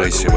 Погружайся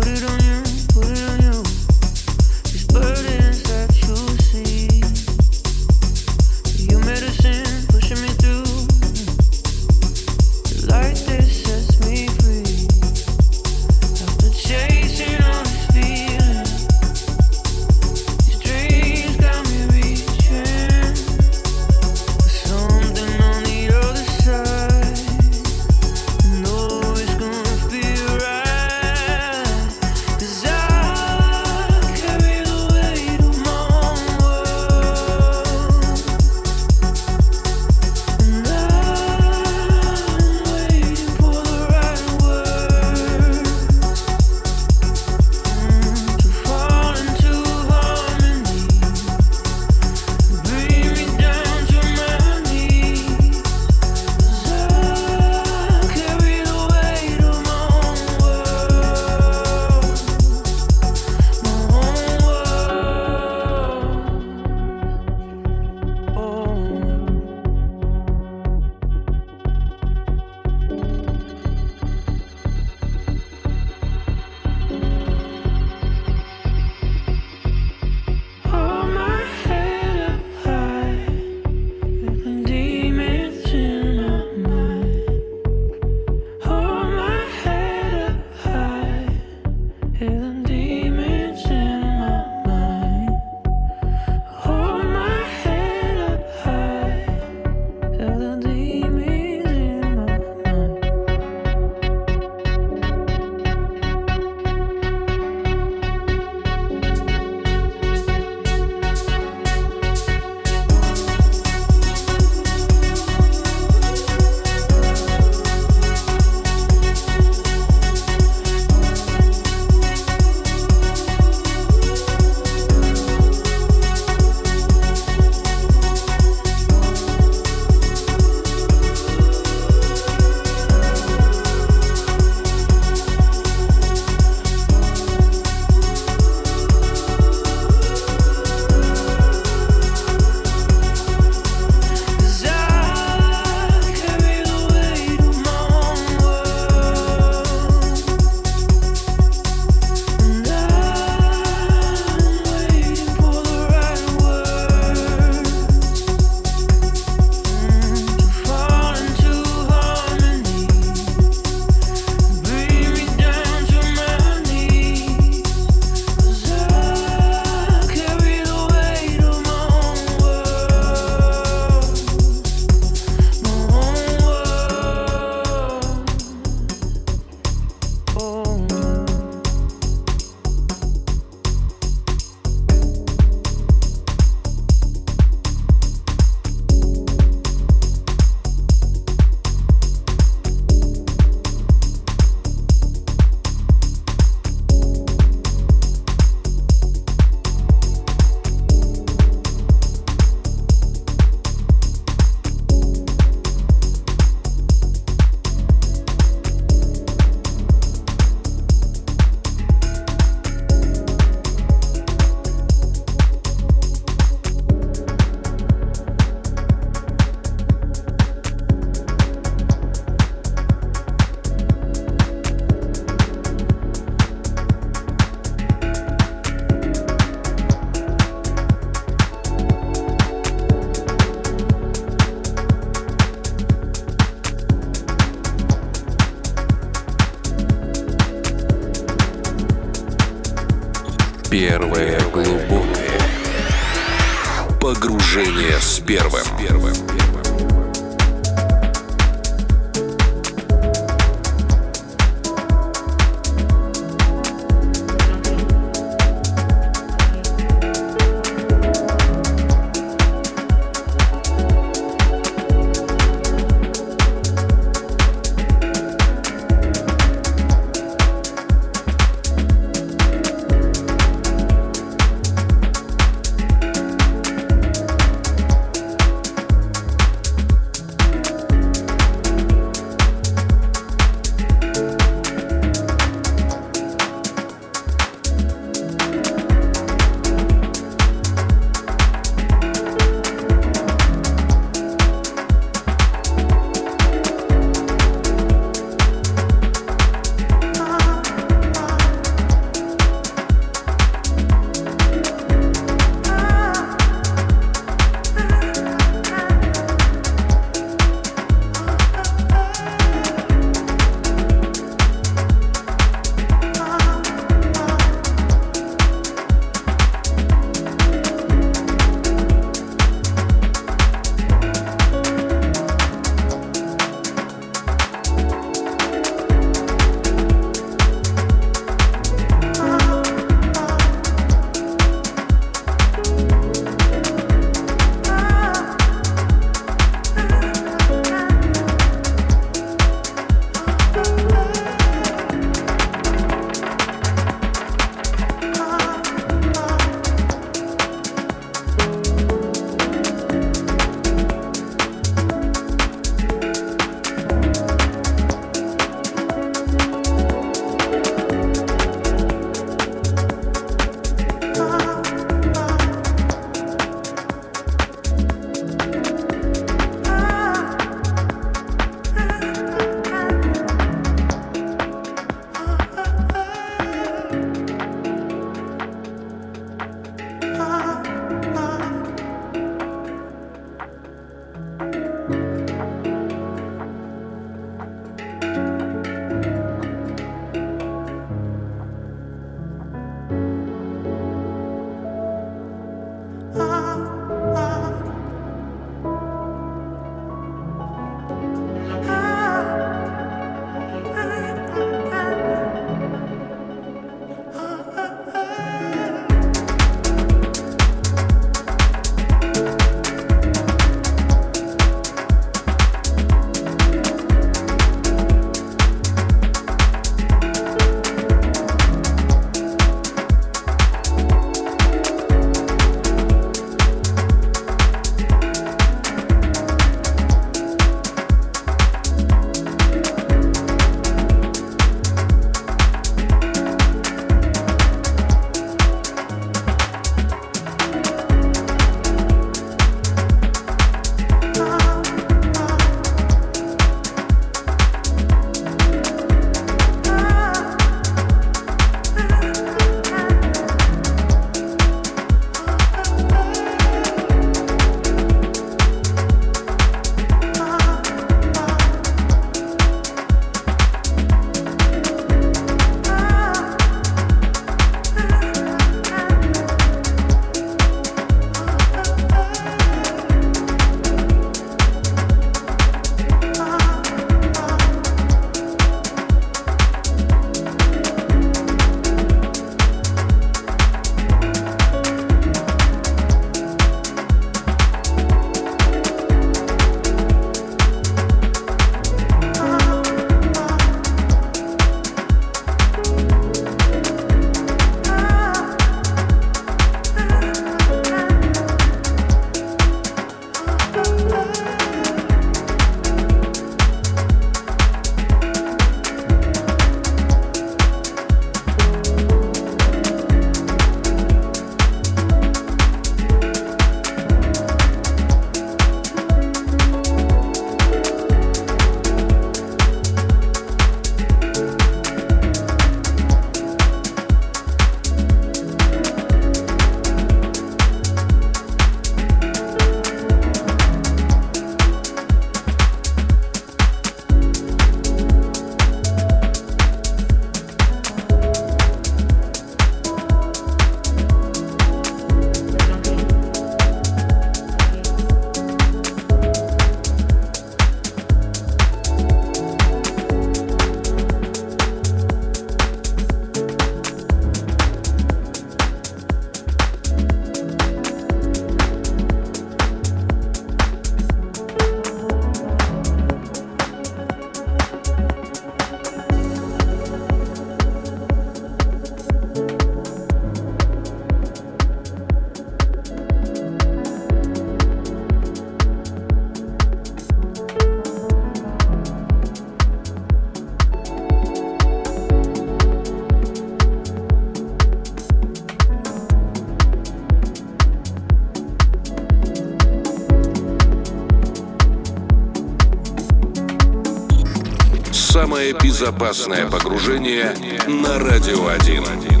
безопасное погружение на Радио 1.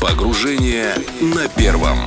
Погружение на первом.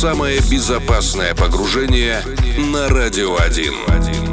Самое безопасное погружение на Радио 1.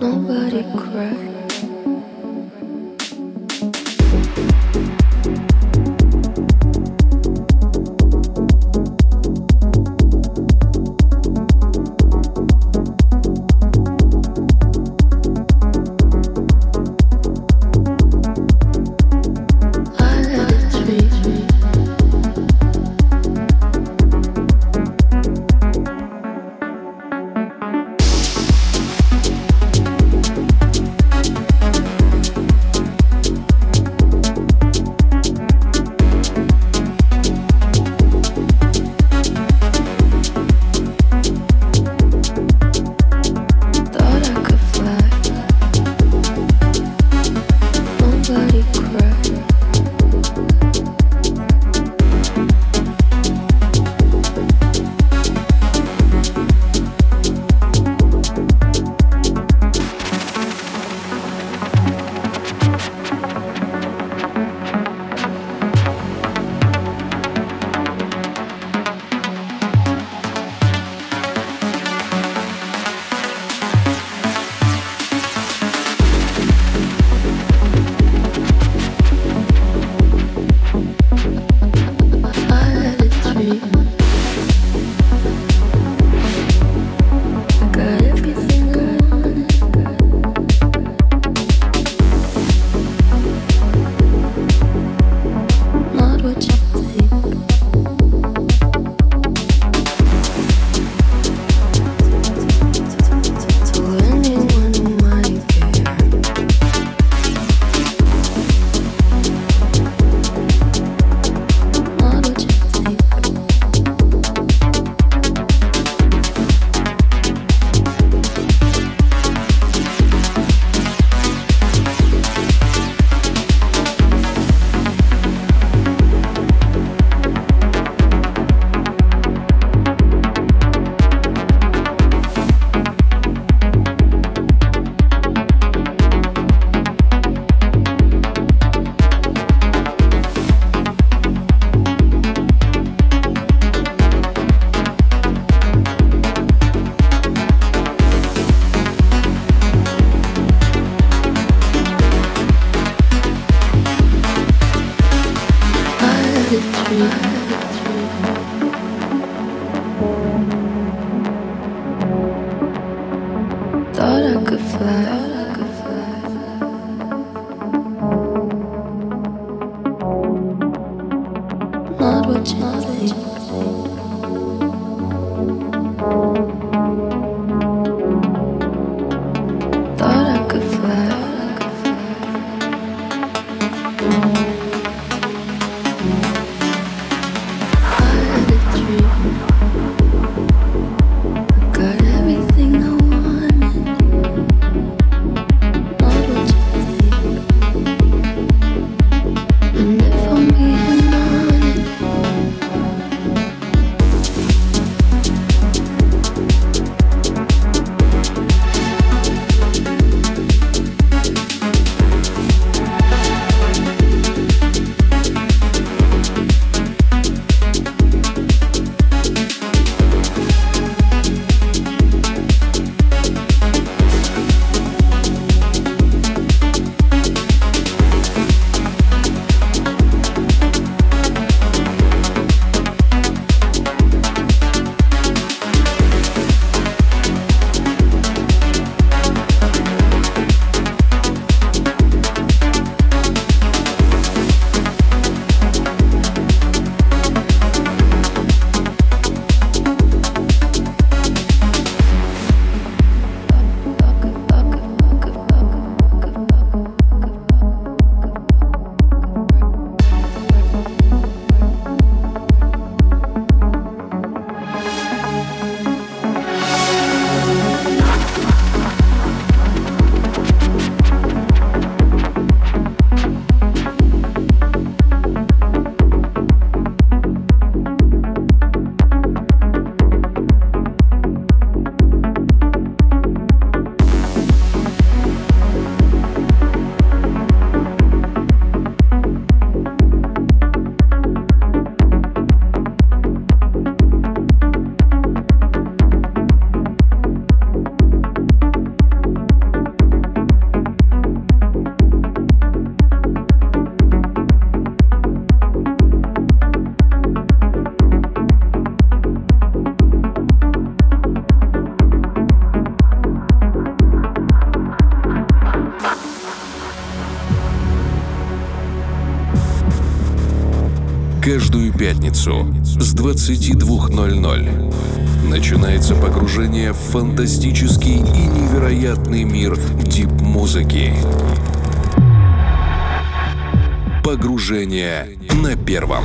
Nobody cried. Пятницу с 22.00 начинается погружение в фантастический и невероятный мир дип-музыки. Погружение на первом.